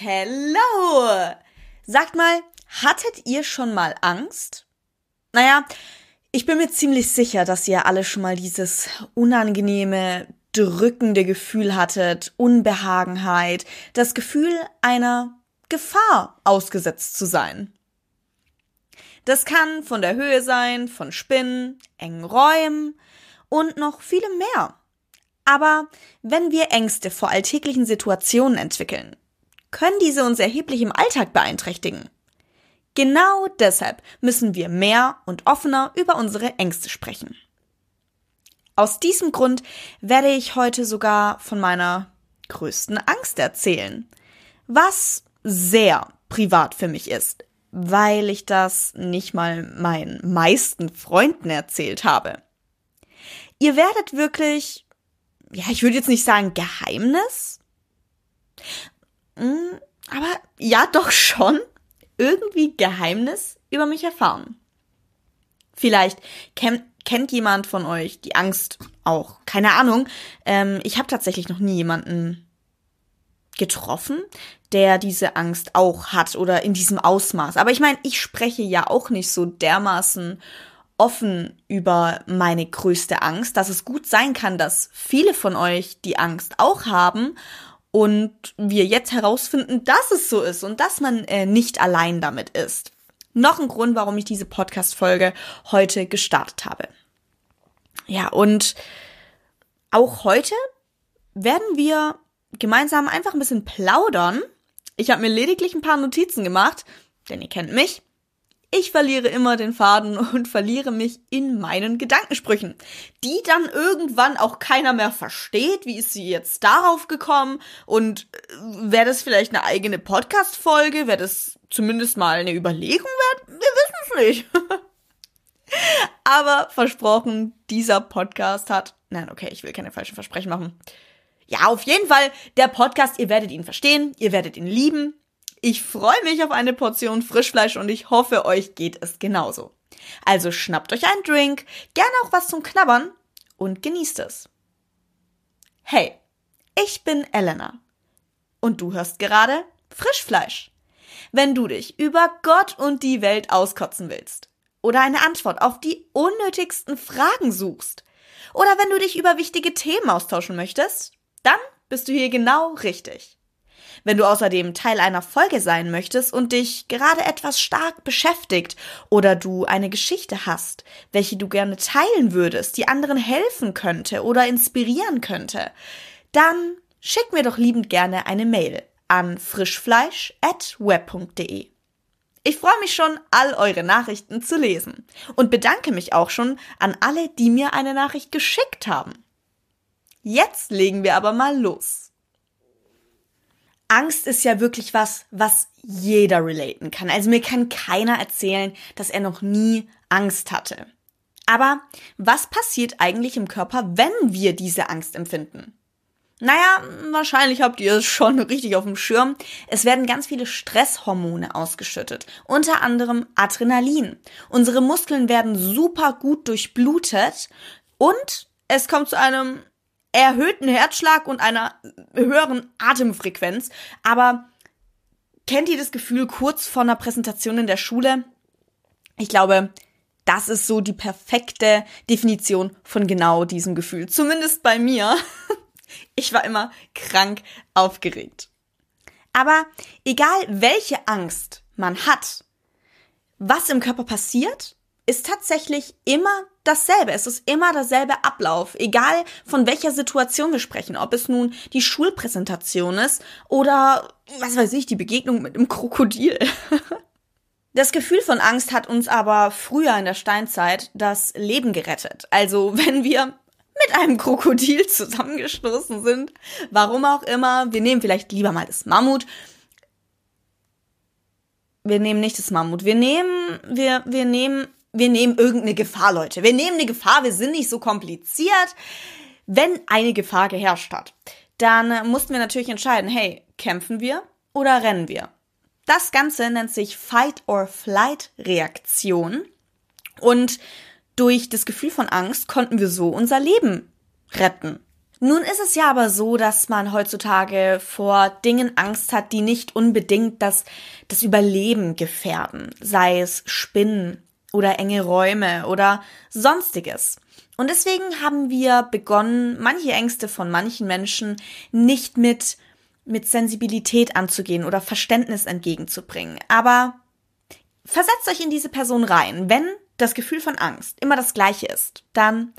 Hello! Sagt mal, hattet ihr schon mal Angst? Naja, ich bin mir ziemlich sicher, dass ihr alle schon mal dieses unangenehme, drückende Gefühl hattet, Unbehagenheit, das Gefühl einer Gefahr ausgesetzt zu sein. Das kann von der Höhe sein, von Spinnen, engen Räumen und noch vielem mehr. Aber wenn wir Ängste vor alltäglichen Situationen entwickeln, können diese uns erheblich im Alltag beeinträchtigen. Genau deshalb müssen wir mehr und offener über unsere Ängste sprechen. Aus diesem Grund werde ich heute sogar von meiner größten Angst erzählen, was sehr privat für mich ist, weil ich das nicht mal meinen meisten Freunden erzählt habe. Ihr werdet wirklich, ja, ich würde jetzt nicht sagen Geheimnis, hm, aber ja, doch schon irgendwie Geheimnis über mich erfahren. Vielleicht kennt, kennt jemand von euch die Angst auch. Keine Ahnung. Ähm, ich habe tatsächlich noch nie jemanden getroffen, der diese Angst auch hat oder in diesem Ausmaß. Aber ich meine, ich spreche ja auch nicht so dermaßen offen über meine größte Angst, dass es gut sein kann, dass viele von euch die Angst auch haben und wir jetzt herausfinden, dass es so ist und dass man äh, nicht allein damit ist. Noch ein Grund, warum ich diese Podcast-Folge heute gestartet habe. Ja, und auch heute werden wir gemeinsam einfach ein bisschen plaudern. Ich habe mir lediglich ein paar Notizen gemacht, denn ihr kennt mich. Ich verliere immer den Faden und verliere mich in meinen Gedankensprüchen, die dann irgendwann auch keiner mehr versteht. Wie ist sie jetzt darauf gekommen? Und äh, wäre das vielleicht eine eigene Podcast-Folge? Wäre das zumindest mal eine Überlegung wert? Wir wissen es nicht. Aber versprochen, dieser Podcast hat. Nein, okay, ich will keine falschen Versprechen machen. Ja, auf jeden Fall, der Podcast, ihr werdet ihn verstehen, ihr werdet ihn lieben. Ich freue mich auf eine Portion Frischfleisch und ich hoffe, euch geht es genauso. Also schnappt euch einen Drink, gerne auch was zum Knabbern und genießt es. Hey, ich bin Elena und du hörst gerade Frischfleisch. Wenn du dich über Gott und die Welt auskotzen willst oder eine Antwort auf die unnötigsten Fragen suchst oder wenn du dich über wichtige Themen austauschen möchtest, dann bist du hier genau richtig. Wenn du außerdem Teil einer Folge sein möchtest und dich gerade etwas stark beschäftigt oder du eine Geschichte hast, welche du gerne teilen würdest, die anderen helfen könnte oder inspirieren könnte, dann schick mir doch liebend gerne eine Mail an frischfleisch@web.de. Ich freue mich schon, all eure Nachrichten zu lesen und bedanke mich auch schon an alle, die mir eine Nachricht geschickt haben. Jetzt legen wir aber mal los. Angst ist ja wirklich was, was jeder relaten kann. Also mir kann keiner erzählen, dass er noch nie Angst hatte. Aber was passiert eigentlich im Körper, wenn wir diese Angst empfinden? Naja, wahrscheinlich habt ihr es schon richtig auf dem Schirm. Es werden ganz viele Stresshormone ausgeschüttet, unter anderem Adrenalin. Unsere Muskeln werden super gut durchblutet und es kommt zu einem erhöhten Herzschlag und einer höheren Atemfrequenz. Aber kennt ihr das Gefühl kurz vor einer Präsentation in der Schule? Ich glaube, das ist so die perfekte Definition von genau diesem Gefühl. Zumindest bei mir. Ich war immer krank aufgeregt. Aber egal welche Angst man hat, was im Körper passiert, ist tatsächlich immer dasselbe. Es ist immer derselbe Ablauf, egal von welcher Situation wir sprechen, ob es nun die Schulpräsentation ist oder, was weiß ich, die Begegnung mit einem Krokodil. Das Gefühl von Angst hat uns aber früher in der Steinzeit das Leben gerettet. Also wenn wir mit einem Krokodil zusammengestoßen sind, warum auch immer, wir nehmen vielleicht lieber mal das Mammut. Wir nehmen nicht das Mammut, wir nehmen, wir, wir nehmen wir nehmen irgendeine Gefahr, Leute. Wir nehmen eine Gefahr, wir sind nicht so kompliziert. Wenn eine Gefahr geherrscht hat, dann mussten wir natürlich entscheiden, hey, kämpfen wir oder rennen wir? Das Ganze nennt sich Fight or Flight Reaktion. Und durch das Gefühl von Angst konnten wir so unser Leben retten. Nun ist es ja aber so, dass man heutzutage vor Dingen Angst hat, die nicht unbedingt das, das Überleben gefährden, sei es Spinnen oder enge Räume oder sonstiges. Und deswegen haben wir begonnen, manche Ängste von manchen Menschen nicht mit, mit Sensibilität anzugehen oder Verständnis entgegenzubringen. Aber versetzt euch in diese Person rein. Wenn das Gefühl von Angst immer das gleiche ist, dann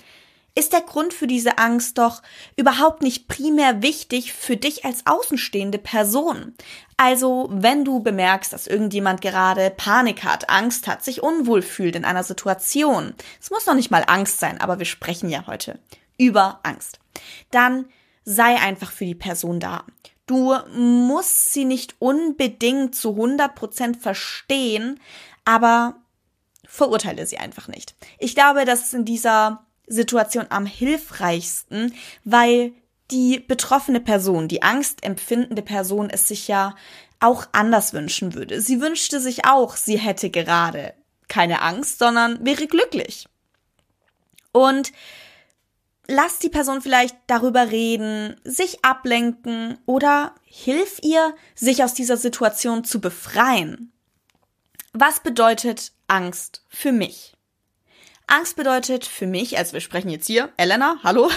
ist der Grund für diese Angst doch überhaupt nicht primär wichtig für dich als außenstehende Person. Also, wenn du bemerkst, dass irgendjemand gerade Panik hat, Angst hat, sich unwohl fühlt in einer Situation, es muss noch nicht mal Angst sein, aber wir sprechen ja heute über Angst, dann sei einfach für die Person da. Du musst sie nicht unbedingt zu 100% verstehen, aber verurteile sie einfach nicht. Ich glaube, dass in dieser Situation am hilfreichsten, weil die betroffene Person, die angstempfindende Person es sich ja auch anders wünschen würde. Sie wünschte sich auch, sie hätte gerade keine Angst, sondern wäre glücklich. Und lass die Person vielleicht darüber reden, sich ablenken oder hilf ihr, sich aus dieser Situation zu befreien. Was bedeutet Angst für mich? Angst bedeutet für mich, also wir sprechen jetzt hier, Elena, hallo,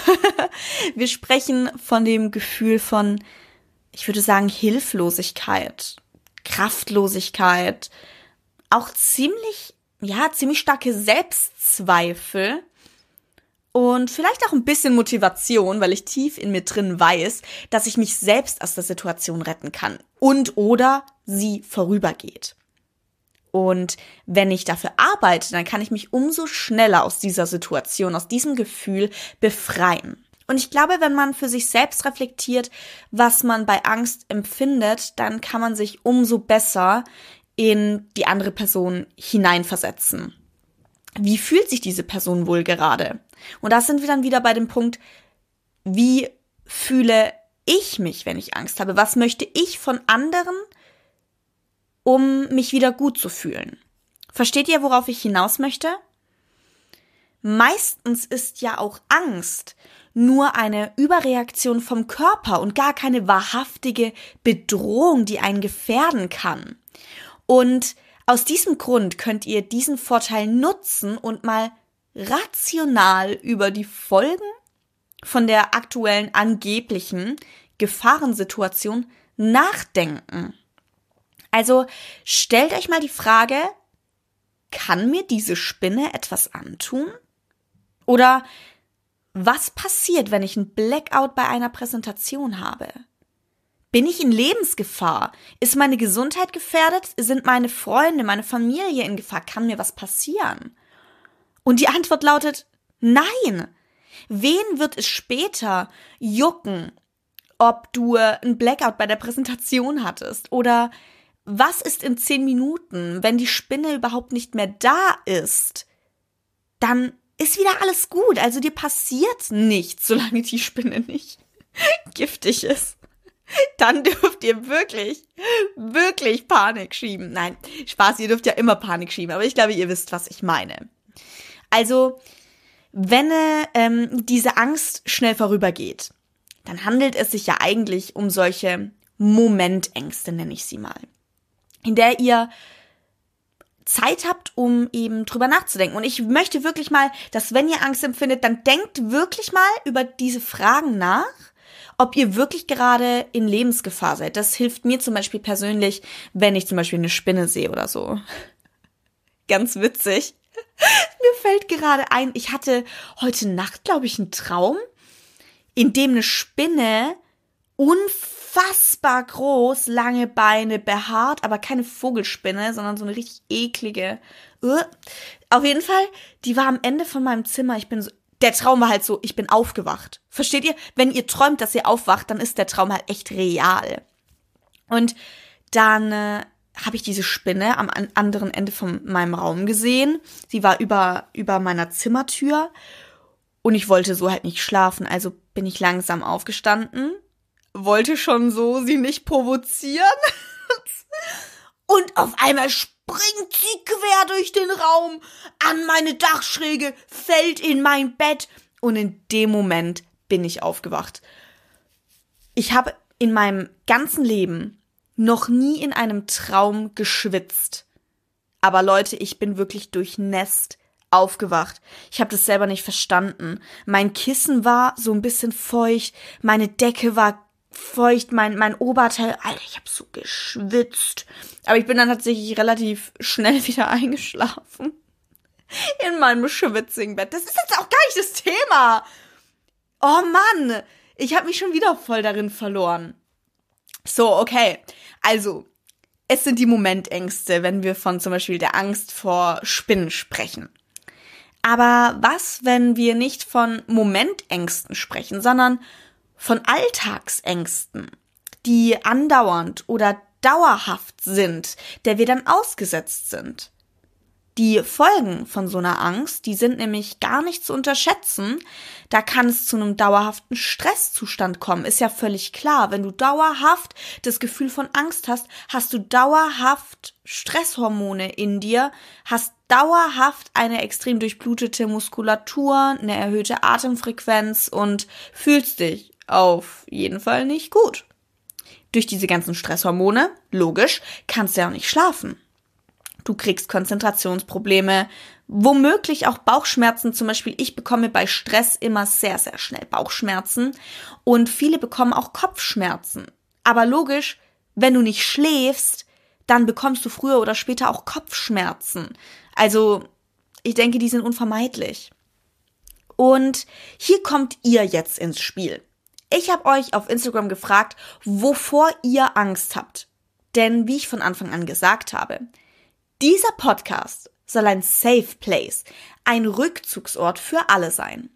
wir sprechen von dem Gefühl von, ich würde sagen, Hilflosigkeit, Kraftlosigkeit, auch ziemlich, ja, ziemlich starke Selbstzweifel und vielleicht auch ein bisschen Motivation, weil ich tief in mir drin weiß, dass ich mich selbst aus der Situation retten kann und oder sie vorübergeht. Und wenn ich dafür arbeite, dann kann ich mich umso schneller aus dieser Situation, aus diesem Gefühl befreien. Und ich glaube, wenn man für sich selbst reflektiert, was man bei Angst empfindet, dann kann man sich umso besser in die andere Person hineinversetzen. Wie fühlt sich diese Person wohl gerade? Und da sind wir dann wieder bei dem Punkt, wie fühle ich mich, wenn ich Angst habe? Was möchte ich von anderen um mich wieder gut zu fühlen. Versteht ihr, worauf ich hinaus möchte? Meistens ist ja auch Angst nur eine Überreaktion vom Körper und gar keine wahrhaftige Bedrohung, die einen gefährden kann. Und aus diesem Grund könnt ihr diesen Vorteil nutzen und mal rational über die Folgen von der aktuellen angeblichen Gefahrensituation nachdenken. Also stellt euch mal die Frage, kann mir diese Spinne etwas antun? Oder was passiert, wenn ich einen Blackout bei einer Präsentation habe? Bin ich in Lebensgefahr? Ist meine Gesundheit gefährdet? Sind meine Freunde, meine Familie in Gefahr? Kann mir was passieren? Und die Antwort lautet nein. Wen wird es später jucken, ob du einen Blackout bei der Präsentation hattest oder was ist in zehn Minuten, wenn die Spinne überhaupt nicht mehr da ist? Dann ist wieder alles gut. Also dir passiert nichts, solange die Spinne nicht giftig ist. Dann dürft ihr wirklich, wirklich Panik schieben. Nein, Spaß, ihr dürft ja immer Panik schieben, aber ich glaube, ihr wisst, was ich meine. Also, wenn ähm, diese Angst schnell vorübergeht, dann handelt es sich ja eigentlich um solche Momentängste, nenne ich sie mal in der ihr Zeit habt, um eben drüber nachzudenken. Und ich möchte wirklich mal, dass wenn ihr Angst empfindet, dann denkt wirklich mal über diese Fragen nach, ob ihr wirklich gerade in Lebensgefahr seid. Das hilft mir zum Beispiel persönlich, wenn ich zum Beispiel eine Spinne sehe oder so. Ganz witzig. Mir fällt gerade ein, ich hatte heute Nacht, glaube ich, einen Traum, in dem eine Spinne unfassbar unfassbar groß, lange Beine, behaart, aber keine Vogelspinne, sondern so eine richtig eklige. Uh. Auf jeden Fall, die war am Ende von meinem Zimmer. Ich bin so, der Traum war halt so, ich bin aufgewacht. Versteht ihr? Wenn ihr träumt, dass ihr aufwacht, dann ist der Traum halt echt real. Und dann äh, habe ich diese Spinne am anderen Ende von meinem Raum gesehen. Sie war über, über meiner Zimmertür. Und ich wollte so halt nicht schlafen, also bin ich langsam aufgestanden, wollte schon so sie nicht provozieren. Und auf einmal springt sie quer durch den Raum an meine Dachschräge, fällt in mein Bett und in dem Moment bin ich aufgewacht. Ich habe in meinem ganzen Leben noch nie in einem Traum geschwitzt. Aber Leute, ich bin wirklich durchnässt aufgewacht. Ich habe das selber nicht verstanden. Mein Kissen war so ein bisschen feucht, meine Decke war feucht, mein, mein Oberteil, Alter, ich habe so geschwitzt. Aber ich bin dann tatsächlich relativ schnell wieder eingeschlafen. In meinem schwitzigen Bett. Das ist jetzt auch gar nicht das Thema. Oh Mann, ich habe mich schon wieder voll darin verloren. So, okay. Also, es sind die Momentängste, wenn wir von zum Beispiel der Angst vor Spinnen sprechen. Aber was, wenn wir nicht von Momentängsten sprechen, sondern von Alltagsängsten, die andauernd oder dauerhaft sind, der wir dann ausgesetzt sind? Die Folgen von so einer Angst, die sind nämlich gar nicht zu unterschätzen. Da kann es zu einem dauerhaften Stresszustand kommen. Ist ja völlig klar. Wenn du dauerhaft das Gefühl von Angst hast, hast du dauerhaft Stresshormone in dir, hast dauerhaft eine extrem durchblutete Muskulatur, eine erhöhte Atemfrequenz und fühlst dich auf jeden Fall nicht gut. Durch diese ganzen Stresshormone, logisch, kannst du ja auch nicht schlafen. Du kriegst Konzentrationsprobleme, womöglich auch Bauchschmerzen. Zum Beispiel, ich bekomme bei Stress immer sehr, sehr schnell Bauchschmerzen und viele bekommen auch Kopfschmerzen. Aber logisch, wenn du nicht schläfst, dann bekommst du früher oder später auch Kopfschmerzen. Also, ich denke, die sind unvermeidlich. Und hier kommt ihr jetzt ins Spiel. Ich habe euch auf Instagram gefragt, wovor ihr Angst habt. Denn wie ich von Anfang an gesagt habe, dieser Podcast soll ein Safe Place, ein Rückzugsort für alle sein.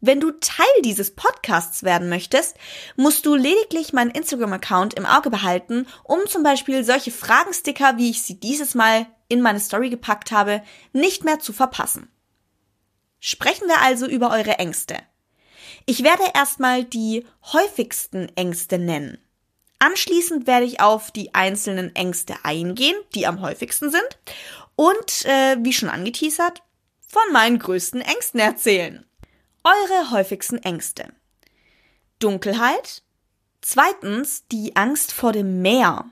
Wenn du Teil dieses Podcasts werden möchtest, musst du lediglich meinen Instagram-Account im Auge behalten, um zum Beispiel solche Fragensticker, wie ich sie dieses Mal in meine Story gepackt habe, nicht mehr zu verpassen. Sprechen wir also über eure Ängste. Ich werde erstmal die häufigsten Ängste nennen. Anschließend werde ich auf die einzelnen Ängste eingehen, die am häufigsten sind. Und, äh, wie schon angeteasert, von meinen größten Ängsten erzählen. Eure häufigsten Ängste. Dunkelheit. Zweitens, die Angst vor dem Meer.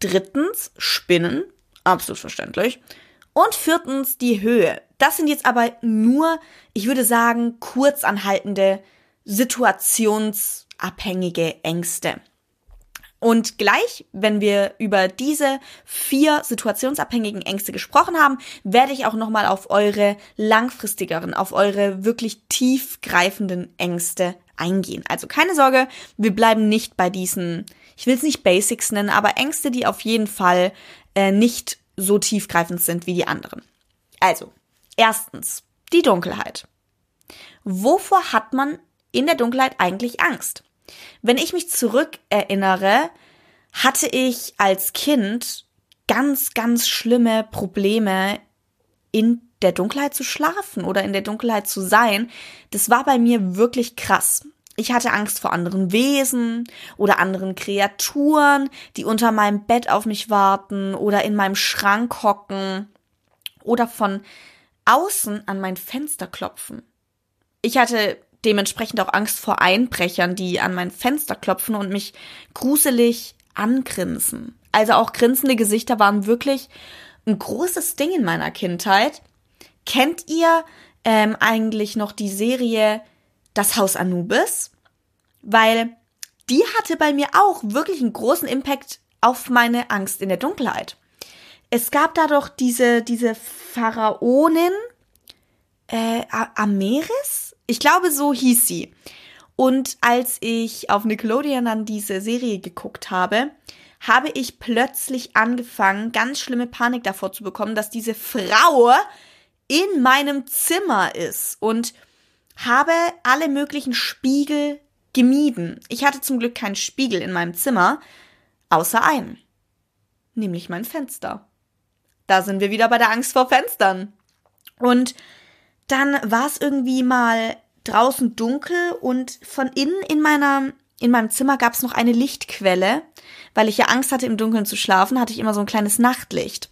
Drittens, Spinnen. Absolut verständlich. Und viertens, die Höhe. Das sind jetzt aber nur, ich würde sagen, kurzanhaltende, situationsabhängige Ängste. Und gleich, wenn wir über diese vier situationsabhängigen Ängste gesprochen haben, werde ich auch nochmal auf eure langfristigeren, auf eure wirklich tiefgreifenden Ängste eingehen. Also keine Sorge, wir bleiben nicht bei diesen, ich will es nicht Basics nennen, aber Ängste, die auf jeden Fall äh, nicht so tiefgreifend sind wie die anderen. Also, erstens, die Dunkelheit. Wovor hat man in der Dunkelheit eigentlich Angst? Wenn ich mich zurückerinnere, hatte ich als Kind ganz, ganz schlimme Probleme in der Dunkelheit zu schlafen oder in der Dunkelheit zu sein. Das war bei mir wirklich krass. Ich hatte Angst vor anderen Wesen oder anderen Kreaturen, die unter meinem Bett auf mich warten oder in meinem Schrank hocken oder von außen an mein Fenster klopfen. Ich hatte dementsprechend auch Angst vor Einbrechern, die an mein Fenster klopfen und mich gruselig angrinsen. Also auch grinsende Gesichter waren wirklich ein großes Ding in meiner Kindheit. Kennt ihr ähm, eigentlich noch die Serie Das Haus Anubis? Weil die hatte bei mir auch wirklich einen großen Impact auf meine Angst in der Dunkelheit. Es gab da doch diese, diese Pharaonin, äh, Ameris? Ich glaube, so hieß sie. Und als ich auf Nickelodeon dann diese Serie geguckt habe, habe ich plötzlich angefangen, ganz schlimme Panik davor zu bekommen, dass diese Frau in meinem Zimmer ist und habe alle möglichen Spiegel gemieden. Ich hatte zum Glück keinen Spiegel in meinem Zimmer, außer einen, nämlich mein Fenster. Da sind wir wieder bei der Angst vor Fenstern. Und dann war es irgendwie mal draußen dunkel und von innen in meiner in meinem Zimmer gab es noch eine Lichtquelle, weil ich ja Angst hatte, im Dunkeln zu schlafen, hatte ich immer so ein kleines Nachtlicht.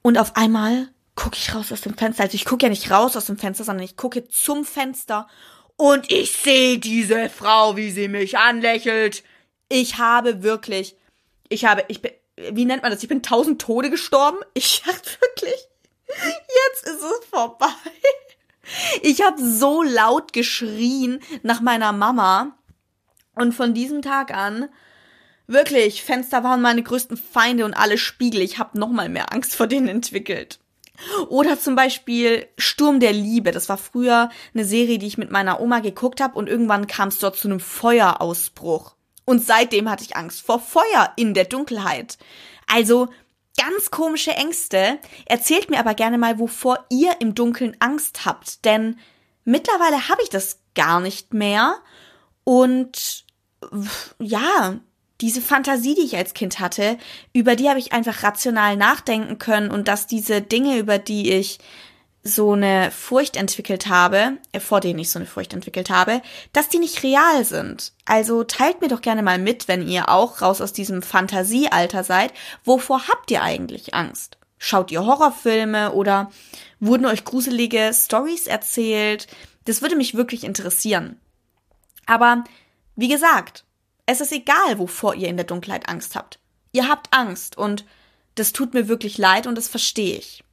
Und auf einmal gucke ich raus aus dem Fenster. Also ich gucke ja nicht raus aus dem Fenster, sondern ich gucke zum Fenster und ich sehe diese Frau, wie sie mich anlächelt. Ich habe wirklich, ich habe, ich bin, wie nennt man das? Ich bin tausend Tode gestorben. Ich dachte wirklich, jetzt ist es vorbei. Ich habe so laut geschrien nach meiner Mama. Und von diesem Tag an, wirklich, Fenster waren meine größten Feinde und alle Spiegel. Ich habe noch mal mehr Angst vor denen entwickelt. Oder zum Beispiel Sturm der Liebe. Das war früher eine Serie, die ich mit meiner Oma geguckt habe und irgendwann kam es dort zu einem Feuerausbruch. Und seitdem hatte ich Angst vor Feuer in der Dunkelheit. Also ganz komische Ängste. Erzählt mir aber gerne mal, wovor ihr im Dunkeln Angst habt. Denn mittlerweile habe ich das gar nicht mehr. Und ja, diese Fantasie, die ich als Kind hatte, über die habe ich einfach rational nachdenken können und dass diese Dinge, über die ich so eine Furcht entwickelt habe, äh, vor denen ich so eine Furcht entwickelt habe, dass die nicht real sind. Also teilt mir doch gerne mal mit, wenn ihr auch raus aus diesem Fantasiealter seid. Wovor habt ihr eigentlich Angst? Schaut ihr Horrorfilme oder wurden euch gruselige Stories erzählt? Das würde mich wirklich interessieren. Aber wie gesagt, es ist egal, wovor ihr in der Dunkelheit Angst habt. Ihr habt Angst und das tut mir wirklich leid und das verstehe ich.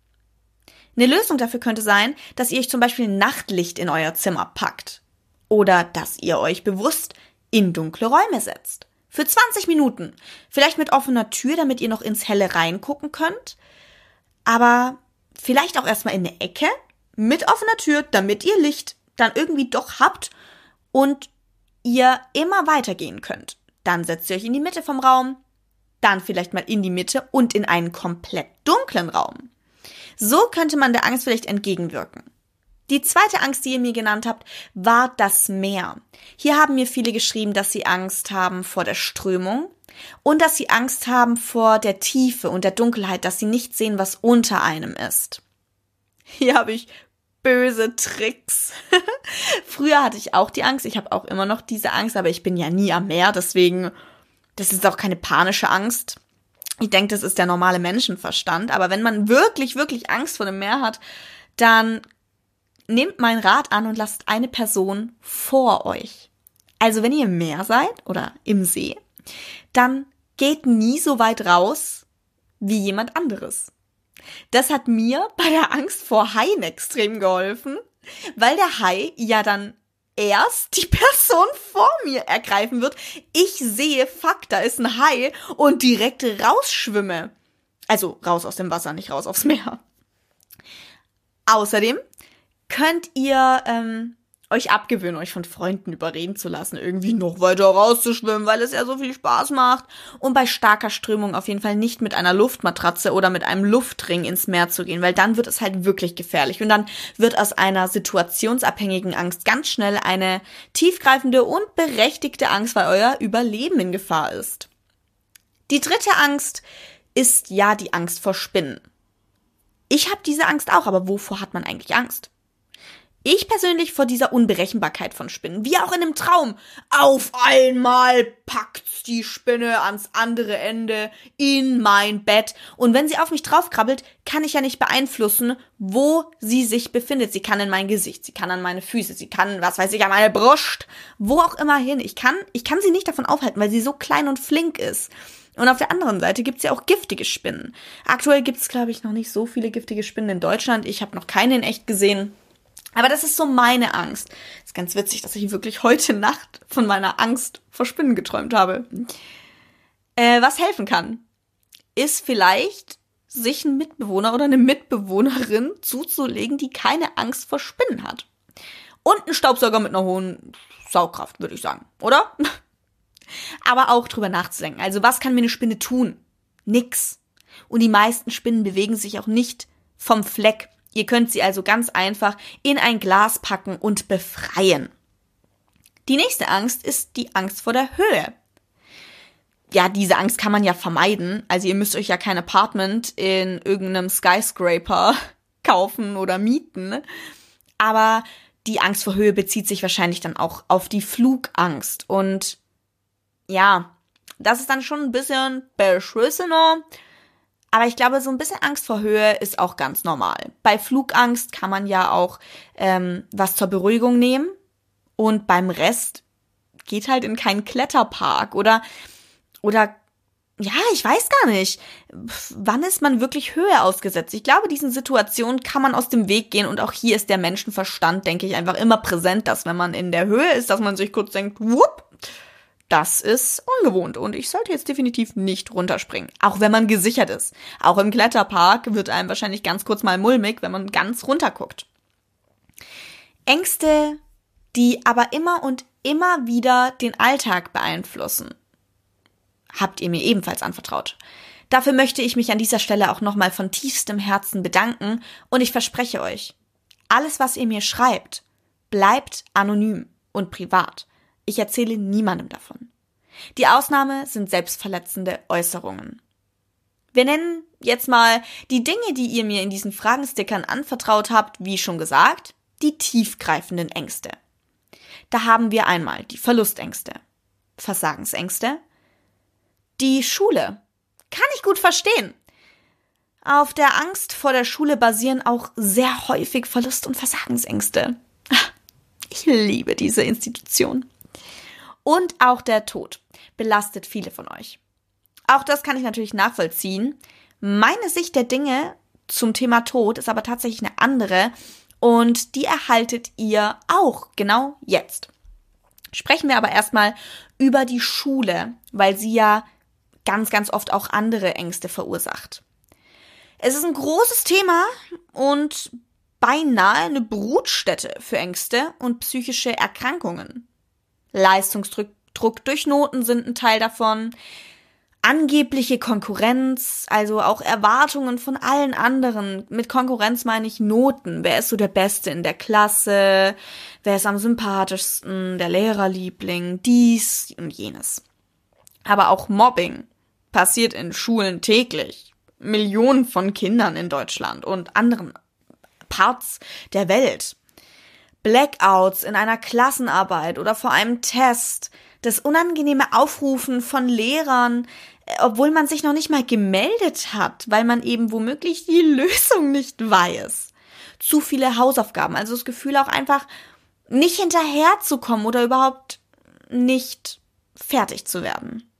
Eine Lösung dafür könnte sein, dass ihr euch zum Beispiel Nachtlicht in euer Zimmer packt. Oder dass ihr euch bewusst in dunkle Räume setzt. Für 20 Minuten. Vielleicht mit offener Tür, damit ihr noch ins Helle reingucken könnt. Aber vielleicht auch erstmal in eine Ecke mit offener Tür, damit ihr Licht dann irgendwie doch habt und ihr immer weitergehen könnt. Dann setzt ihr euch in die Mitte vom Raum, dann vielleicht mal in die Mitte und in einen komplett dunklen Raum. So könnte man der Angst vielleicht entgegenwirken. Die zweite Angst, die ihr mir genannt habt, war das Meer. Hier haben mir viele geschrieben, dass sie Angst haben vor der Strömung und dass sie Angst haben vor der Tiefe und der Dunkelheit, dass sie nicht sehen, was unter einem ist. Hier habe ich böse Tricks. Früher hatte ich auch die Angst, ich habe auch immer noch diese Angst, aber ich bin ja nie am Meer, deswegen, das ist auch keine panische Angst. Ich denke, das ist der normale Menschenverstand, aber wenn man wirklich, wirklich Angst vor dem Meer hat, dann nehmt mein Rat an und lasst eine Person vor euch. Also wenn ihr im Meer seid oder im See, dann geht nie so weit raus wie jemand anderes. Das hat mir bei der Angst vor Haien extrem geholfen, weil der Hai ja dann erst die Person vor mir ergreifen wird. Ich sehe, fuck, da ist ein Hai und direkt rausschwimme. Also raus aus dem Wasser, nicht raus aufs Meer. Außerdem könnt ihr ähm, euch abgewöhnen, euch von Freunden überreden zu lassen, irgendwie noch weiter rauszuschwimmen, weil es ja so viel Spaß macht. Und bei starker Strömung auf jeden Fall nicht mit einer Luftmatratze oder mit einem Luftring ins Meer zu gehen, weil dann wird es halt wirklich gefährlich. Und dann wird aus einer situationsabhängigen Angst ganz schnell eine tiefgreifende und berechtigte Angst, weil euer Überleben in Gefahr ist. Die dritte Angst ist ja die Angst vor Spinnen. Ich habe diese Angst auch, aber wovor hat man eigentlich Angst? Ich persönlich vor dieser Unberechenbarkeit von Spinnen, wie auch in einem Traum. Auf einmal packt die Spinne ans andere Ende in mein Bett. Und wenn sie auf mich draufkrabbelt, kann ich ja nicht beeinflussen, wo sie sich befindet. Sie kann in mein Gesicht, sie kann an meine Füße, sie kann, was weiß ich, an meine Brust, wo auch immer hin. Ich kann, ich kann sie nicht davon aufhalten, weil sie so klein und flink ist. Und auf der anderen Seite gibt's ja auch giftige Spinnen. Aktuell gibt's, glaube ich, noch nicht so viele giftige Spinnen in Deutschland. Ich habe noch keine in echt gesehen. Aber das ist so meine Angst. ist ganz witzig, dass ich wirklich heute Nacht von meiner Angst vor Spinnen geträumt habe. Äh, was helfen kann, ist vielleicht, sich einen Mitbewohner oder eine Mitbewohnerin zuzulegen, die keine Angst vor Spinnen hat. Und einen Staubsauger mit einer hohen Saugkraft, würde ich sagen, oder? Aber auch drüber nachzudenken. Also, was kann mir eine Spinne tun? Nix. Und die meisten Spinnen bewegen sich auch nicht vom Fleck. Ihr könnt sie also ganz einfach in ein Glas packen und befreien. Die nächste Angst ist die Angst vor der Höhe. Ja, diese Angst kann man ja vermeiden. Also ihr müsst euch ja kein Apartment in irgendeinem Skyscraper kaufen oder mieten. Aber die Angst vor Höhe bezieht sich wahrscheinlich dann auch auf die Flugangst. Und ja, das ist dann schon ein bisschen beschissener. Aber ich glaube, so ein bisschen Angst vor Höhe ist auch ganz normal. Bei Flugangst kann man ja auch ähm, was zur Beruhigung nehmen Und beim Rest geht halt in keinen Kletterpark oder, oder ja, ich weiß gar nicht. Wann ist man wirklich Höhe ausgesetzt? Ich glaube, diesen Situationen kann man aus dem Weg gehen und auch hier ist der Menschenverstand, denke ich, einfach immer präsent, dass wenn man in der Höhe ist, dass man sich kurz denkt, whoop, das ist ungewohnt und ich sollte jetzt definitiv nicht runterspringen, auch wenn man gesichert ist. Auch im Kletterpark wird einem wahrscheinlich ganz kurz mal mulmig, wenn man ganz runter guckt. Ängste, die aber immer und immer wieder den Alltag beeinflussen habt ihr mir ebenfalls anvertraut. Dafür möchte ich mich an dieser Stelle auch nochmal von tiefstem Herzen bedanken und ich verspreche euch, alles, was ihr mir schreibt, bleibt anonym und privat. Ich erzähle niemandem davon. Die Ausnahme sind selbstverletzende Äußerungen. Wir nennen jetzt mal die Dinge, die ihr mir in diesen Fragenstickern anvertraut habt, wie schon gesagt, die tiefgreifenden Ängste. Da haben wir einmal die Verlustängste, Versagensängste, die Schule. Kann ich gut verstehen. Auf der Angst vor der Schule basieren auch sehr häufig Verlust- und Versagensängste. Ich liebe diese Institution. Und auch der Tod belastet viele von euch. Auch das kann ich natürlich nachvollziehen. Meine Sicht der Dinge zum Thema Tod ist aber tatsächlich eine andere und die erhaltet ihr auch genau jetzt. Sprechen wir aber erstmal über die Schule, weil sie ja ganz, ganz oft auch andere Ängste verursacht. Es ist ein großes Thema und beinahe eine Brutstätte für Ängste und psychische Erkrankungen. Leistungsdruck durch Noten sind ein Teil davon. Angebliche Konkurrenz, also auch Erwartungen von allen anderen. Mit Konkurrenz meine ich Noten. Wer ist so der Beste in der Klasse? Wer ist am sympathischsten? Der Lehrerliebling? Dies und jenes. Aber auch Mobbing passiert in Schulen täglich. Millionen von Kindern in Deutschland und anderen Parts der Welt. Blackouts in einer Klassenarbeit oder vor einem Test, das unangenehme Aufrufen von Lehrern, äh, obwohl man sich noch nicht mal gemeldet hat, weil man eben womöglich die Lösung nicht weiß. Zu viele Hausaufgaben, also das Gefühl auch einfach nicht hinterherzukommen oder überhaupt nicht fertig zu werden.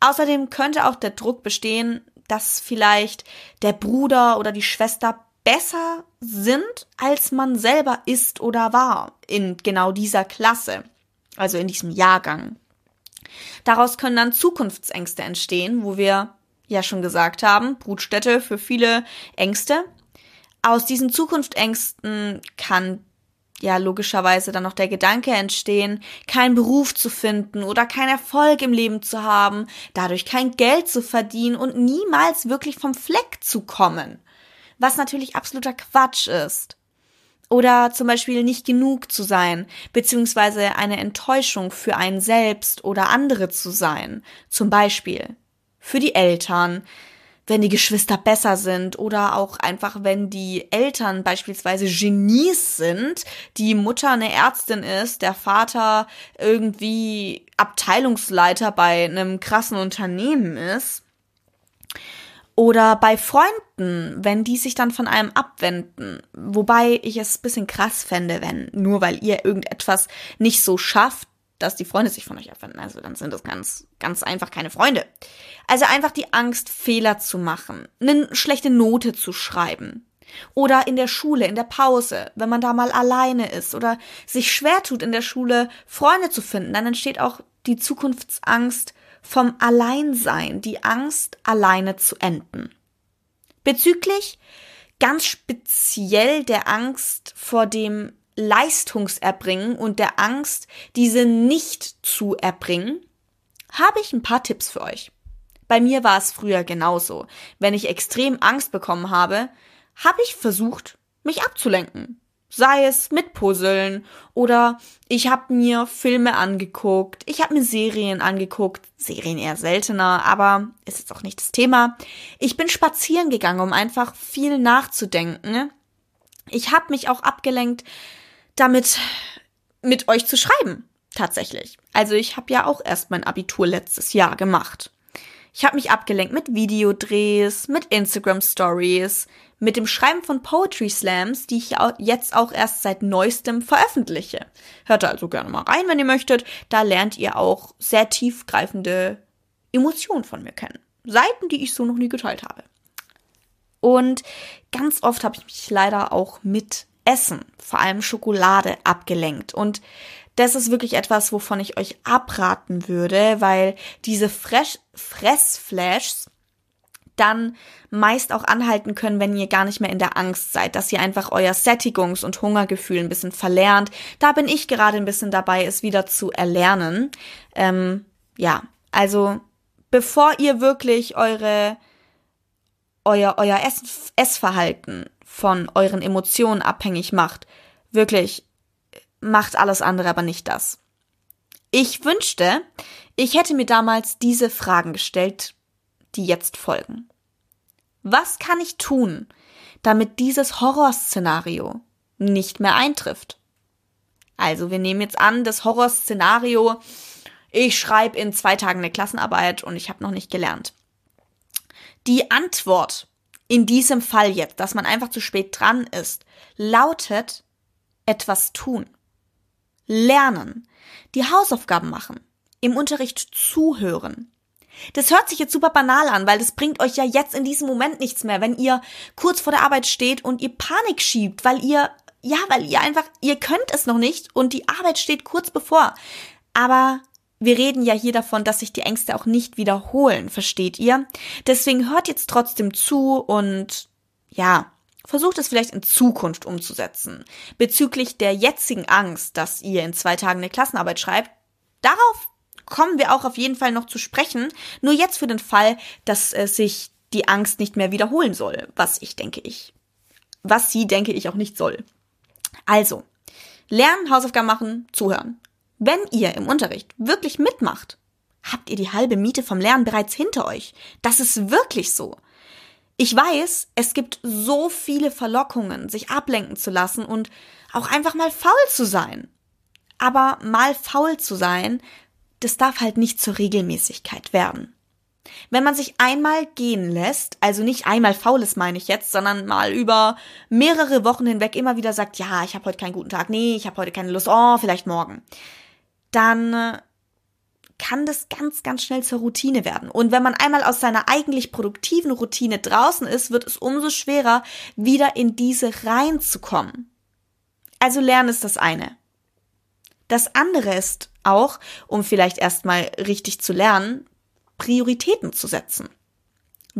Außerdem könnte auch der Druck bestehen, dass vielleicht der Bruder oder die Schwester besser sind, als man selber ist oder war in genau dieser Klasse, also in diesem Jahrgang. Daraus können dann Zukunftsängste entstehen, wo wir ja schon gesagt haben, Brutstätte für viele Ängste. Aus diesen Zukunftsängsten kann ja logischerweise dann noch der Gedanke entstehen, keinen Beruf zu finden oder keinen Erfolg im Leben zu haben, dadurch kein Geld zu verdienen und niemals wirklich vom Fleck zu kommen. Was natürlich absoluter Quatsch ist. Oder zum Beispiel nicht genug zu sein, beziehungsweise eine Enttäuschung für einen selbst oder andere zu sein. Zum Beispiel für die Eltern, wenn die Geschwister besser sind oder auch einfach, wenn die Eltern beispielsweise Genies sind, die Mutter eine Ärztin ist, der Vater irgendwie Abteilungsleiter bei einem krassen Unternehmen ist. Oder bei Freunden, wenn die sich dann von einem abwenden. Wobei ich es bisschen krass fände, wenn nur weil ihr irgendetwas nicht so schafft, dass die Freunde sich von euch abwenden. Also dann sind das ganz, ganz einfach keine Freunde. Also einfach die Angst, Fehler zu machen, eine schlechte Note zu schreiben. Oder in der Schule, in der Pause, wenn man da mal alleine ist oder sich schwer tut, in der Schule Freunde zu finden, dann entsteht auch die Zukunftsangst vom Alleinsein, die Angst, alleine zu enden. Bezüglich ganz speziell der Angst vor dem Leistungserbringen und der Angst, diese nicht zu erbringen, habe ich ein paar Tipps für euch. Bei mir war es früher genauso. Wenn ich extrem Angst bekommen habe, habe ich versucht, mich abzulenken. Sei es mit Puzzeln oder ich habe mir Filme angeguckt, ich habe mir Serien angeguckt, Serien eher seltener, aber ist jetzt auch nicht das Thema. Ich bin spazieren gegangen, um einfach viel nachzudenken. Ich habe mich auch abgelenkt damit mit euch zu schreiben, tatsächlich. Also ich habe ja auch erst mein Abitur letztes Jahr gemacht. Ich habe mich abgelenkt mit Videodrehs, mit Instagram Stories, mit dem Schreiben von Poetry Slams, die ich jetzt auch erst seit neuestem veröffentliche. Hört also gerne mal rein, wenn ihr möchtet. Da lernt ihr auch sehr tiefgreifende Emotionen von mir kennen. Seiten, die ich so noch nie geteilt habe. Und ganz oft habe ich mich leider auch mit Essen, vor allem Schokolade, abgelenkt. Und das ist wirklich etwas, wovon ich euch abraten würde, weil diese Fresh Fressflashs dann meist auch anhalten können, wenn ihr gar nicht mehr in der Angst seid, dass ihr einfach euer Sättigungs- und Hungergefühl ein bisschen verlernt. Da bin ich gerade ein bisschen dabei, es wieder zu erlernen. Ähm, ja, also bevor ihr wirklich eure euer euer Ess Essverhalten von euren Emotionen abhängig macht, wirklich macht alles andere aber nicht das. Ich wünschte, ich hätte mir damals diese Fragen gestellt, die jetzt folgen. Was kann ich tun, damit dieses Horrorszenario nicht mehr eintrifft? Also, wir nehmen jetzt an, das Horrorszenario, ich schreibe in zwei Tagen eine Klassenarbeit und ich habe noch nicht gelernt. Die Antwort in diesem Fall jetzt, dass man einfach zu spät dran ist, lautet etwas tun. Lernen, die Hausaufgaben machen, im Unterricht zuhören. Das hört sich jetzt super banal an, weil das bringt euch ja jetzt in diesem Moment nichts mehr, wenn ihr kurz vor der Arbeit steht und ihr Panik schiebt, weil ihr, ja, weil ihr einfach, ihr könnt es noch nicht und die Arbeit steht kurz bevor. Aber wir reden ja hier davon, dass sich die Ängste auch nicht wiederholen, versteht ihr? Deswegen hört jetzt trotzdem zu und ja, versucht es vielleicht in Zukunft umzusetzen. Bezüglich der jetzigen Angst, dass ihr in zwei Tagen eine Klassenarbeit schreibt, darauf kommen wir auch auf jeden Fall noch zu sprechen. Nur jetzt für den Fall, dass äh, sich die Angst nicht mehr wiederholen soll, was ich denke ich, was sie denke ich auch nicht soll. Also, lernen, Hausaufgaben machen, zuhören. Wenn ihr im Unterricht wirklich mitmacht, habt ihr die halbe Miete vom Lernen bereits hinter euch. Das ist wirklich so. Ich weiß, es gibt so viele Verlockungen, sich ablenken zu lassen und auch einfach mal faul zu sein. Aber mal faul zu sein, das darf halt nicht zur Regelmäßigkeit werden. Wenn man sich einmal gehen lässt, also nicht einmal faules meine ich jetzt, sondern mal über mehrere Wochen hinweg immer wieder sagt, ja, ich habe heute keinen guten Tag, nee, ich habe heute keine Lust, oh, vielleicht morgen dann äh, kann das ganz, ganz schnell zur Routine werden. Und wenn man einmal aus seiner eigentlich produktiven Routine draußen ist, wird es umso schwerer, wieder in diese reinzukommen. Also lernen ist das eine. Das andere ist auch, um vielleicht erstmal richtig zu lernen, Prioritäten zu setzen.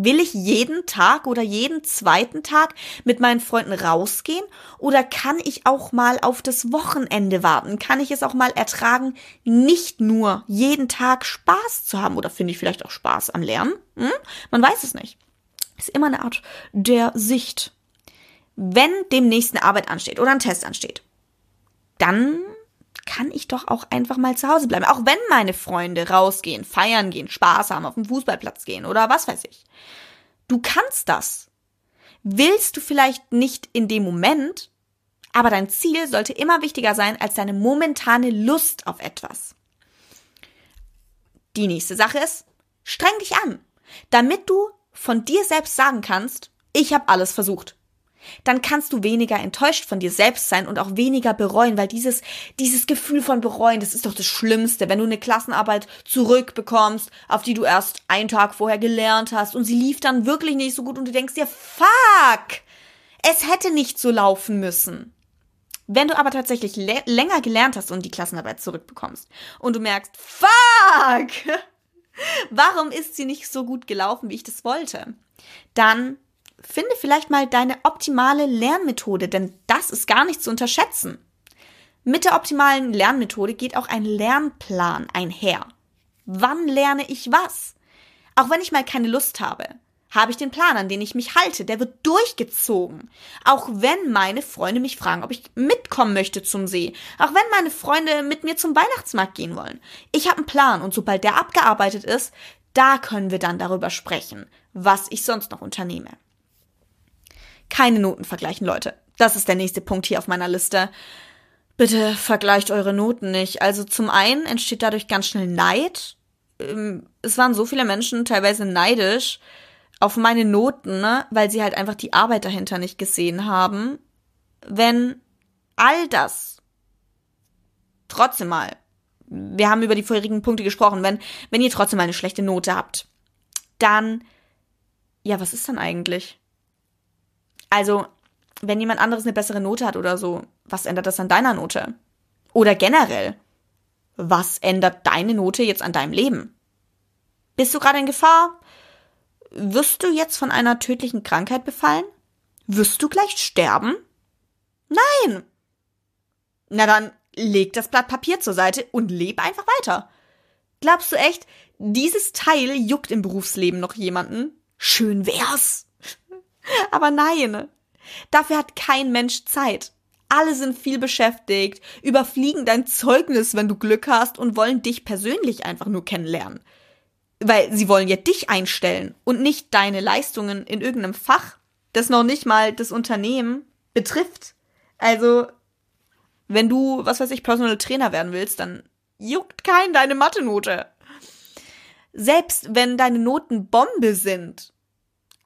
Will ich jeden Tag oder jeden zweiten Tag mit meinen Freunden rausgehen? Oder kann ich auch mal auf das Wochenende warten? Kann ich es auch mal ertragen, nicht nur jeden Tag Spaß zu haben? Oder finde ich vielleicht auch Spaß am Lernen? Hm? Man weiß es nicht. Ist immer eine Art der Sicht. Wenn demnächst eine Arbeit ansteht oder ein Test ansteht, dann kann ich doch auch einfach mal zu Hause bleiben. Auch wenn meine Freunde rausgehen, feiern gehen, Spaß haben, auf den Fußballplatz gehen oder was weiß ich. Du kannst das. Willst du vielleicht nicht in dem Moment, aber dein Ziel sollte immer wichtiger sein als deine momentane Lust auf etwas. Die nächste Sache ist, streng dich an, damit du von dir selbst sagen kannst, ich habe alles versucht dann kannst du weniger enttäuscht von dir selbst sein und auch weniger bereuen, weil dieses, dieses Gefühl von bereuen, das ist doch das Schlimmste, wenn du eine Klassenarbeit zurückbekommst, auf die du erst einen Tag vorher gelernt hast und sie lief dann wirklich nicht so gut und du denkst dir, fuck, es hätte nicht so laufen müssen. Wenn du aber tatsächlich länger gelernt hast und die Klassenarbeit zurückbekommst und du merkst, fuck, warum ist sie nicht so gut gelaufen, wie ich das wollte, dann finde vielleicht mal deine optimale Lernmethode, denn das ist gar nicht zu unterschätzen. Mit der optimalen Lernmethode geht auch ein Lernplan einher. Wann lerne ich was? Auch wenn ich mal keine Lust habe, habe ich den Plan, an den ich mich halte. Der wird durchgezogen. Auch wenn meine Freunde mich fragen, ob ich mitkommen möchte zum See. Auch wenn meine Freunde mit mir zum Weihnachtsmarkt gehen wollen. Ich habe einen Plan und sobald der abgearbeitet ist, da können wir dann darüber sprechen, was ich sonst noch unternehme. Keine Noten vergleichen, Leute. Das ist der nächste Punkt hier auf meiner Liste. Bitte vergleicht eure Noten nicht. Also zum einen entsteht dadurch ganz schnell Neid. ähm, es waren so viele Menschen teilweise neidisch auf meine Noten, ne, weil sie halt einfach die Arbeit dahinter nicht gesehen haben. Wenn all das trotzdem mal, wir haben über die vorherigen Punkte gesprochen, wenn, wenn ihr trotzdem mal eine schlechte Note habt, dann, ja, was ist dann eigentlich? Also, wenn jemand anderes eine bessere Note hat oder so, was ändert das an deiner Note? Oder generell, was ändert deine Note jetzt an deinem Leben? Bist du gerade in Gefahr? Wirst du jetzt von einer tödlichen Krankheit befallen? Wirst du gleich sterben? Nein! Na dann leg das Blatt Papier zur Seite und leb einfach weiter. Glaubst du echt, dieses Teil juckt im Berufsleben noch jemanden? Schön wär's. Aber nein. Dafür hat kein Mensch Zeit. Alle sind viel beschäftigt, überfliegen dein Zeugnis, wenn du Glück hast und wollen dich persönlich einfach nur kennenlernen. Weil sie wollen ja dich einstellen und nicht deine Leistungen in irgendeinem Fach, das noch nicht mal das Unternehmen betrifft. Also, wenn du, was weiß ich, Personal Trainer werden willst, dann juckt kein deine Mathe-Note. Selbst wenn deine Noten Bombe sind,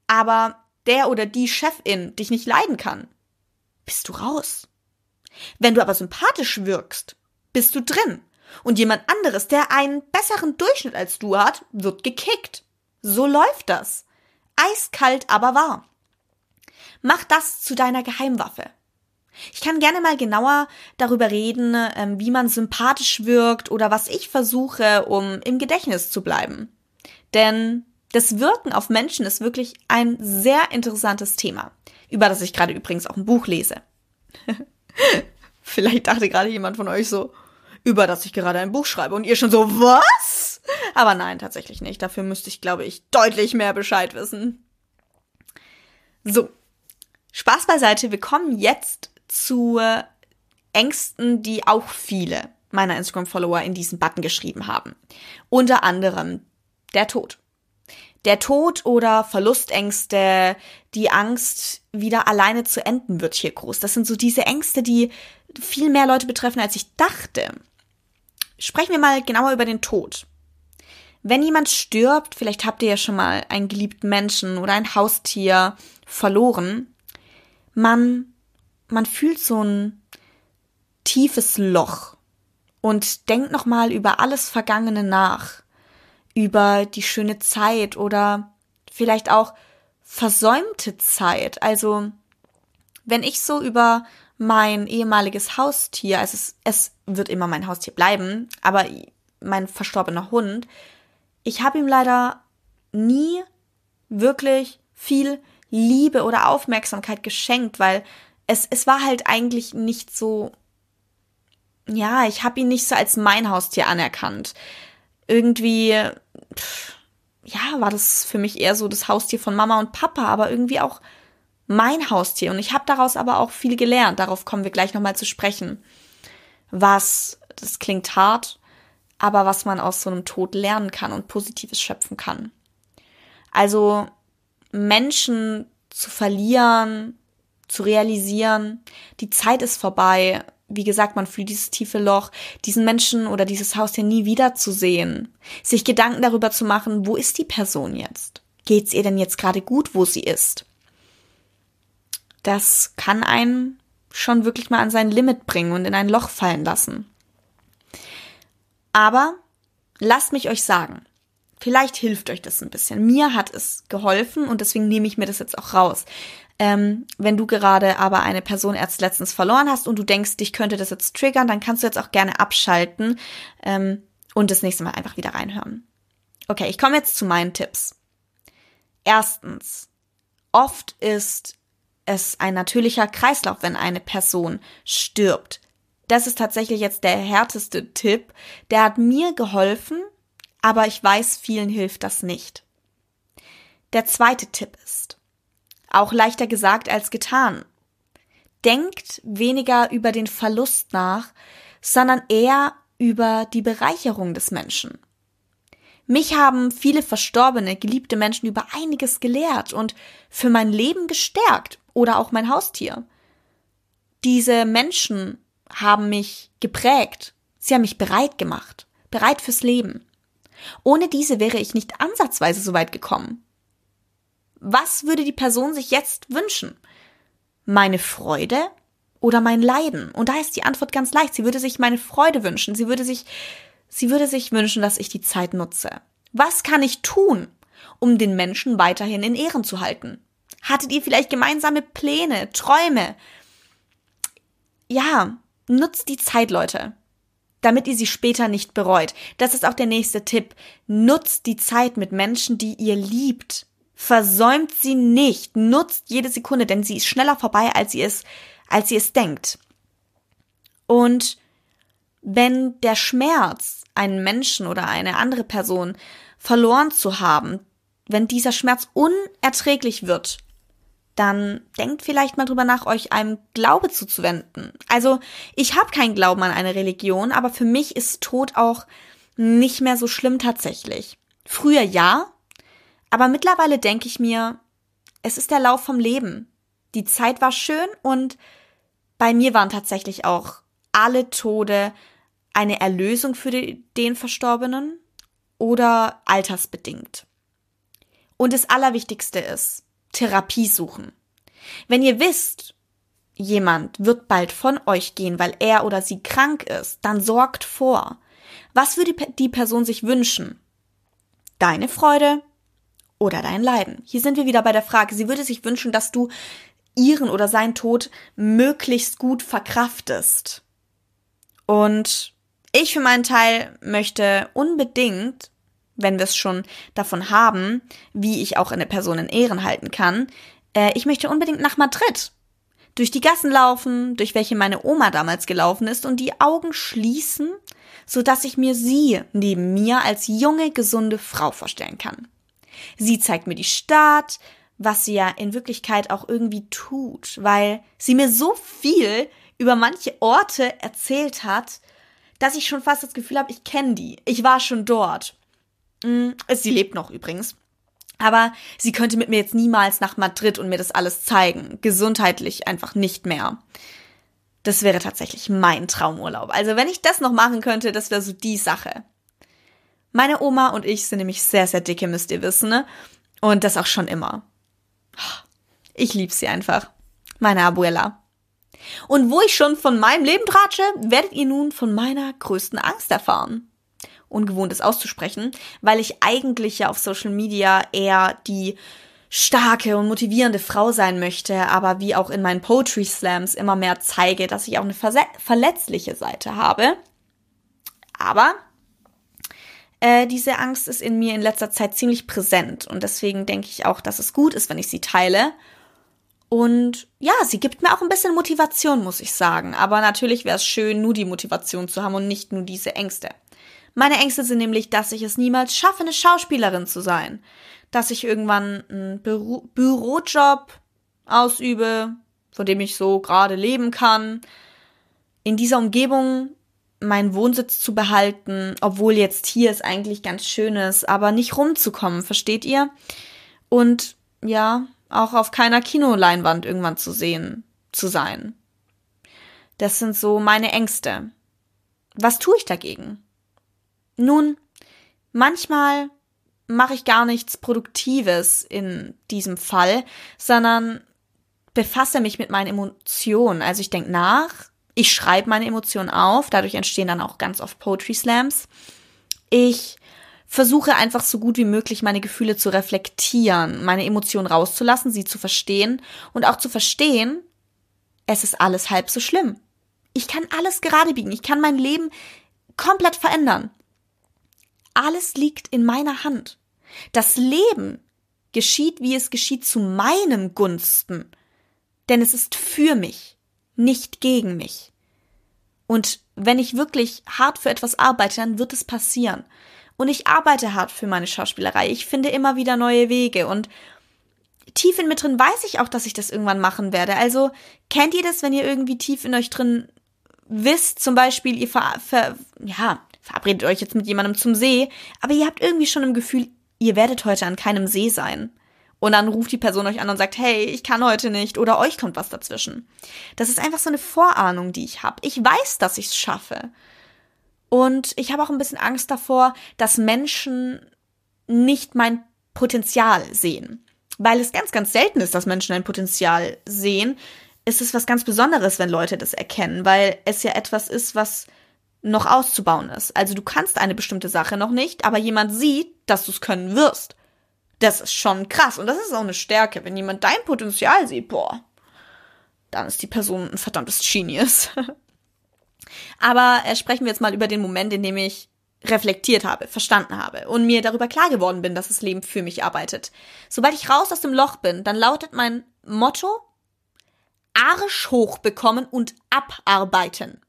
aber der oder die Chefin dich nicht leiden kann, bist du raus. Wenn du aber sympathisch wirkst, bist du drin. Und jemand anderes, der einen besseren Durchschnitt als du hat, wird gekickt. So läuft das. Eiskalt, aber wahr. Mach das zu deiner Geheimwaffe. Ich kann gerne mal genauer darüber reden, ähm, wie man sympathisch wirkt oder was ich versuche, um im Gedächtnis zu bleiben. Denn das Wirken auf Menschen ist wirklich ein sehr interessantes Thema, über das ich gerade übrigens auch ein Buch lese. Vielleicht dachte gerade jemand von euch so, über das ich gerade ein Buch schreibe und ihr schon so, was? Aber nein, tatsächlich nicht. Dafür müsste ich, glaube ich, deutlich mehr Bescheid wissen. So. Spaß beiseite. Wir kommen jetzt zu Ängsten, die auch viele meiner Instagram-Follower in diesen Button geschrieben haben. Unter anderem der Tod. Der Tod oder Verlustängste, die Angst, wieder alleine zu enden, wird hier groß. Das sind so diese Ängste, die viel mehr Leute betreffen, als ich dachte. Sprechen wir mal genauer über den Tod. Wenn jemand stirbt, vielleicht habt ihr ja schon mal einen geliebten Menschen oder ein Haustier verloren, man, man fühlt so ein tiefes Loch und denkt nochmal über alles Vergangene nach, über die schöne Zeit oder vielleicht auch versäumte Zeit. Also, wenn ich so über mein ehemaliges Haustier, also es, es wird immer mein Haustier bleiben, aber mein verstorbener Hund, ich habe ihm leider nie wirklich viel Liebe oder Aufmerksamkeit geschenkt, weil es, es war halt eigentlich nicht so, ja, ich habe ihn nicht so als mein Haustier anerkannt. Irgendwie, ja, war das für mich eher so das Haustier von Mama und Papa, aber irgendwie auch mein Haustier. Und ich habe daraus aber auch viel gelernt. Darauf kommen wir gleich nochmal zu sprechen. Was, das klingt hart, aber was man aus so einem Tod lernen kann und Positives schöpfen kann. Also Menschen zu verlieren, zu realisieren, die Zeit ist vorbei. Wie gesagt, man fühlt dieses tiefe Loch, diesen Menschen oder dieses Haustier nie wiederzusehen. Sich Gedanken darüber zu machen, wo ist die Person jetzt? Geht's ihr denn jetzt gerade gut, wo sie ist? das kann einen schon wirklich mal an sein Limit bringen und in ein Loch fallen lassen. Aber lasst mich euch sagen, vielleicht hilft euch das ein bisschen. Mir hat es geholfen und deswegen nehme ich mir das jetzt auch raus. Ähm, wenn du gerade aber eine Person erst letztens verloren hast und du denkst, dich könnte das jetzt triggern, dann kannst du jetzt auch gerne abschalten ähm, und das nächste Mal einfach wieder reinhören. Okay, ich komme jetzt zu meinen Tipps. Erstens, oft ist es ein natürlicher Kreislauf, wenn eine Person stirbt. Das ist tatsächlich jetzt der härteste Tipp. Der hat mir geholfen, aber ich weiß, vielen hilft das nicht. Der zweite Tipp ist, auch leichter gesagt als getan. Denkt weniger über den Verlust nach, sondern eher über die Bereicherung des Menschen. Mich haben viele verstorbene, geliebte Menschen über einiges gelehrt und für mein Leben gestärkt oder auch mein Haustier. Diese Menschen haben mich geprägt. Sie haben mich bereit gemacht, bereit fürs Leben. Ohne diese wäre ich nicht ansatzweise so weit gekommen. Was würde die Person sich jetzt wünschen? Meine Freude oder mein Leiden? Und da ist die Antwort ganz leicht. Sie würde sich meine Freude wünschen. Sie würde sich, sie würde sich wünschen, dass ich die Zeit nutze. Was kann ich tun, um den Menschen weiterhin in Ehren zu halten? Hattet ihr vielleicht gemeinsame Pläne, Träume? Ja, nutzt die Zeit, Leute, damit ihr sie später nicht bereut. Das ist auch der nächste Tipp. Nutzt die Zeit mit Menschen, die ihr liebt. Versäumt sie nicht. Nutzt jede Sekunde, denn sie ist schneller vorbei, als ihr es, als ihr es denkt. Und wenn der Schmerz, einen Menschen oder eine andere Person verloren zu haben, wenn dieser Schmerz unerträglich wird, dann denkt vielleicht mal drüber nach, euch einem Glaube zuzuwenden. Also ich habe keinen Glauben an eine Religion, aber für mich ist Tod auch nicht mehr so schlimm tatsächlich. Früher ja, aber mittlerweile denke ich mir, es ist der Lauf vom Leben. Die Zeit war schön und bei mir waren tatsächlich auch alle Tode eine Erlösung für den Verstorbenen oder altersbedingt. Und das Allerwichtigste ist, Therapie suchen. Wenn ihr wisst, jemand wird bald von euch gehen, weil er oder sie krank ist, dann sorgt vor. Was würde die Person sich wünschen? Deine Freude oder dein Leiden? Hier sind wir wieder bei der Frage. Sie würde sich wünschen, dass du ihren oder seinen Tod möglichst gut verkraftest. Und ich für meinen Teil möchte unbedingt wenn wir es schon davon haben, wie ich auch eine Person in Ehren halten kann, äh, ich möchte unbedingt nach Madrid. Durch die Gassen laufen, durch welche meine Oma damals gelaufen ist und die Augen schließen, so dass ich mir sie neben mir als junge, gesunde Frau vorstellen kann. Sie zeigt mir die Stadt, was sie ja in Wirklichkeit auch irgendwie tut, weil sie mir so viel über manche Orte erzählt hat, dass ich schon fast das Gefühl habe, ich kenne die. Ich war schon dort. Mm, sie lebt noch übrigens. Aber sie könnte mit mir jetzt niemals nach Madrid und mir das alles zeigen. Gesundheitlich einfach nicht mehr. Das wäre tatsächlich mein Traumurlaub. Also wenn ich das noch machen könnte, das wäre so die Sache. Meine Oma und ich sind nämlich sehr, sehr dicke, müsst ihr wissen, ne? Und das auch schon immer. Ich lieb sie einfach. Meine Abuela. Und wo ich schon von meinem Leben tratsche, werdet ihr nun von meiner größten Angst erfahren ungewohnt ist auszusprechen, weil ich eigentlich ja auf Social Media eher die starke und motivierende Frau sein möchte, aber wie auch in meinen Poetry Slams immer mehr zeige, dass ich auch eine verletzliche Seite habe. Aber äh, diese Angst ist in mir in letzter Zeit ziemlich präsent und deswegen denke ich auch, dass es gut ist, wenn ich sie teile. Und ja, sie gibt mir auch ein bisschen Motivation, muss ich sagen. Aber natürlich wäre es schön, nur die Motivation zu haben und nicht nur diese Ängste. Meine Ängste sind nämlich, dass ich es niemals schaffe, eine Schauspielerin zu sein. Dass ich irgendwann einen Büro Bürojob ausübe, von dem ich so gerade leben kann. In dieser Umgebung meinen Wohnsitz zu behalten, obwohl jetzt hier es eigentlich ganz schön ist, aber nicht rumzukommen, versteht ihr? Und ja, auch auf keiner Kinoleinwand irgendwann zu sehen, zu sein. Das sind so meine Ängste. Was tue ich dagegen? Nun, manchmal mache ich gar nichts Produktives in diesem Fall, sondern befasse mich mit meinen Emotionen. Also ich denke nach, ich schreibe meine Emotionen auf, dadurch entstehen dann auch ganz oft Poetry Slams. Ich versuche einfach so gut wie möglich meine Gefühle zu reflektieren, meine Emotionen rauszulassen, sie zu verstehen und auch zu verstehen, es ist alles halb so schlimm. Ich kann alles gerade biegen, ich kann mein Leben komplett verändern. Alles liegt in meiner Hand. Das Leben geschieht, wie es geschieht, zu meinem Gunsten. Denn es ist für mich, nicht gegen mich. Und wenn ich wirklich hart für etwas arbeite, dann wird es passieren. Und ich arbeite hart für meine Schauspielerei. Ich finde immer wieder neue Wege und tief in mir drin weiß ich auch, dass ich das irgendwann machen werde. Also kennt ihr das, wenn ihr irgendwie tief in euch drin wisst, zum Beispiel, ihr ver, ver ja, verabredet euch jetzt mit jemandem zum See, aber ihr habt irgendwie schon im Gefühl, ihr werdet heute an keinem See sein. Und dann ruft die Person euch an und sagt, hey, ich kann heute nicht oder euch kommt was dazwischen. Das ist einfach so eine Vorahnung, die ich habe. Ich weiß, dass ich es schaffe. Und ich habe auch ein bisschen Angst davor, dass Menschen nicht mein Potenzial sehen. Weil es ganz, ganz selten ist, dass Menschen ein Potenzial sehen, ist es was ganz Besonderes, wenn Leute das erkennen, weil es ja etwas ist, was noch auszubauen ist. Also du kannst eine bestimmte Sache noch nicht, aber jemand sieht, dass du es können wirst. Das ist schon krass und das ist auch eine Stärke. Wenn jemand dein Potenzial sieht, boah, dann ist die Person ein verdammtes Genius. aber äh, sprechen wir jetzt mal über den Moment, in dem ich reflektiert habe, verstanden habe und mir darüber klar geworden bin, dass das Leben für mich arbeitet. Sobald ich raus aus dem Loch bin, dann lautet mein Motto Arsch hochbekommen und abarbeiten.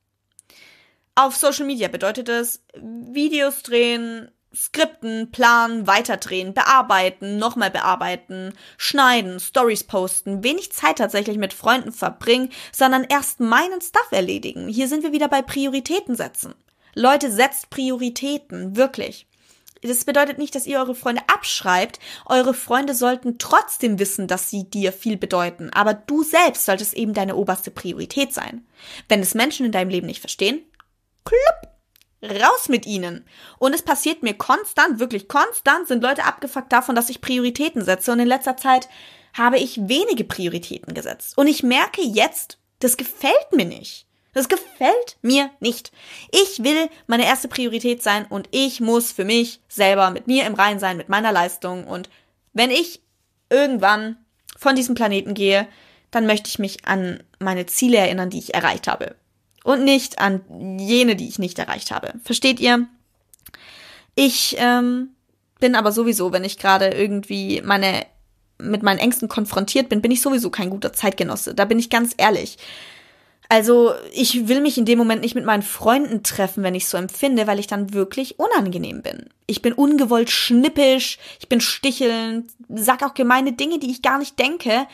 Auf Social Media bedeutet es Videos drehen, Skripten, planen, weiterdrehen, bearbeiten, nochmal bearbeiten, schneiden, Stories posten, wenig Zeit tatsächlich mit Freunden verbringen, sondern erst meinen Stuff erledigen. Hier sind wir wieder bei Prioritäten setzen. Leute, setzt Prioritäten, wirklich. Das bedeutet nicht, dass ihr eure Freunde abschreibt. Eure Freunde sollten trotzdem wissen, dass sie dir viel bedeuten. Aber du selbst solltest eben deine oberste Priorität sein. Wenn es Menschen in deinem Leben nicht verstehen, klupp, raus mit ihnen. Und es passiert mir konstant, wirklich konstant, sind Leute abgefuckt davon, dass ich Prioritäten setze. Und in letzter Zeit habe ich wenige Prioritäten gesetzt. Und ich merke jetzt, das gefällt mir nicht. Das gefällt mir nicht. Ich will meine erste Priorität sein und ich muss für mich selber mit mir im Rein sein, mit meiner Leistung. Und wenn ich irgendwann von diesem Planeten gehe, dann möchte ich mich an meine Ziele erinnern, die ich erreicht habe. Und nicht an jene, die ich nicht erreicht habe. Versteht ihr? Ich ähm, bin aber sowieso, wenn ich gerade irgendwie meine mit meinen Ängsten konfrontiert bin, bin ich sowieso kein guter Zeitgenosse. Da bin ich ganz ehrlich. Also ich will mich in dem Moment nicht mit meinen Freunden treffen, wenn ich so empfinde, weil ich dann wirklich unangenehm bin. Ich bin ungewollt schnippisch, ich bin stichelnd, sag auch gemeine Dinge, die ich gar nicht denke,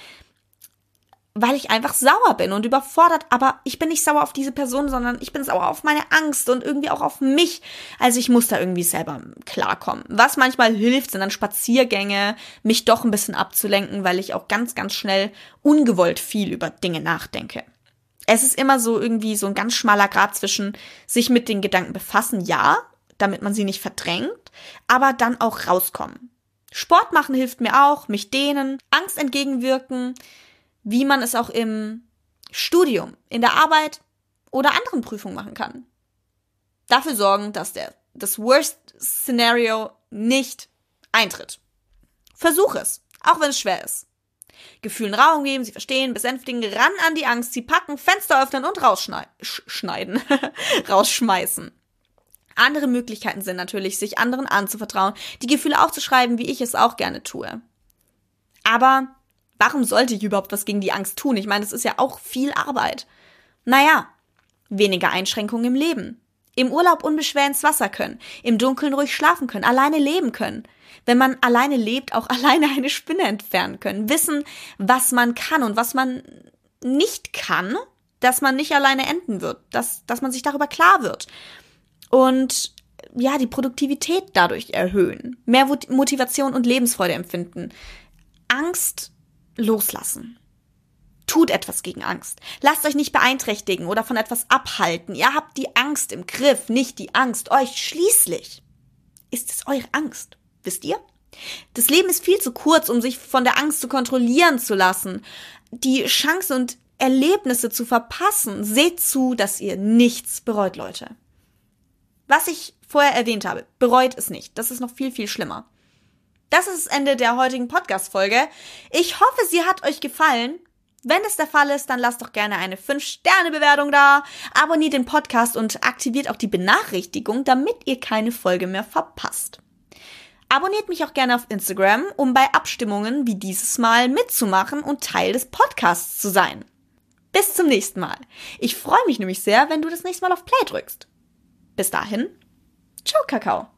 weil ich einfach sauer bin und überfordert. Aber ich bin nicht sauer auf diese Person, sondern ich bin sauer auf meine Angst und irgendwie auch auf mich. Also ich muss da irgendwie selber klarkommen. Was manchmal hilft, sind dann Spaziergänge, mich doch ein bisschen abzulenken, weil ich auch ganz, ganz schnell ungewollt viel über Dinge nachdenke es ist immer so irgendwie so ein ganz schmaler Grad zwischen sich mit den Gedanken befassen, ja, damit man sie nicht verdrängt, aber dann auch rauskommen. Sport machen hilft mir auch, mich dehnen, Angst entgegenwirken, wie man es auch im Studium, in der Arbeit oder anderen Prüfungen machen kann. Dafür sorgen, dass der, das Worst Scenario nicht eintritt. Versuch es, auch wenn es schwer ist. Gefühlen Raum geben, sie verstehen, besänftigen, ran an die Angst, sie packen, Fenster öffnen und rausschneiden, rausschmeißen. Andere Möglichkeiten sind natürlich, sich anderen anzuvertrauen, die Gefühle aufzuschreiben, wie ich es auch gerne tue. Aber warum sollte ich überhaupt was gegen die Angst tun? Ich meine, es ist ja auch viel Arbeit. Naja, weniger Einschränkungen im Leben. Im Urlaub unbeschwert ins Wasser können, im Dunkeln ruhig schlafen können, alleine leben können. Wenn man alleine lebt, auch alleine eine Spinne entfernen können. Wissen, was man kann und was man nicht kann, dass man nicht alleine enden wird, dass, dass man sich darüber klar wird. Und ja, die Produktivität dadurch erhöhen, mehr Motivation und Lebensfreude empfinden, Angst loslassen. Tut etwas gegen Angst. Lasst euch nicht beeinträchtigen oder von etwas abhalten. Ihr habt die Angst im Griff, nicht die Angst euch. Schließlich ist es eure Angst. Wisst ihr? Das Leben ist viel zu kurz, um sich von der Angst zu kontrollieren zu lassen. Die Chancen und Erlebnisse zu verpassen. Seht zu, dass ihr nichts bereut, Leute. Was ich vorher erwähnt habe, bereut es nicht. Das ist noch viel, viel schlimmer. Das ist das Ende der heutigen Podcast-Folge. Ich hoffe, sie hat euch gefallen. Wenn es der Fall ist, dann lasst doch gerne eine 5-Sterne-Bewertung da, abonniert den Podcast und aktiviert auch die Benachrichtigung, damit ihr keine Folge mehr verpasst. Abonniert mich auch gerne auf Instagram, um bei Abstimmungen wie dieses Mal mitzumachen und Teil des Podcasts zu sein. Bis zum nächsten Mal. Ich freue mich nämlich sehr, wenn du das nächste Mal auf Play drückst. Bis dahin, ciao Kakao.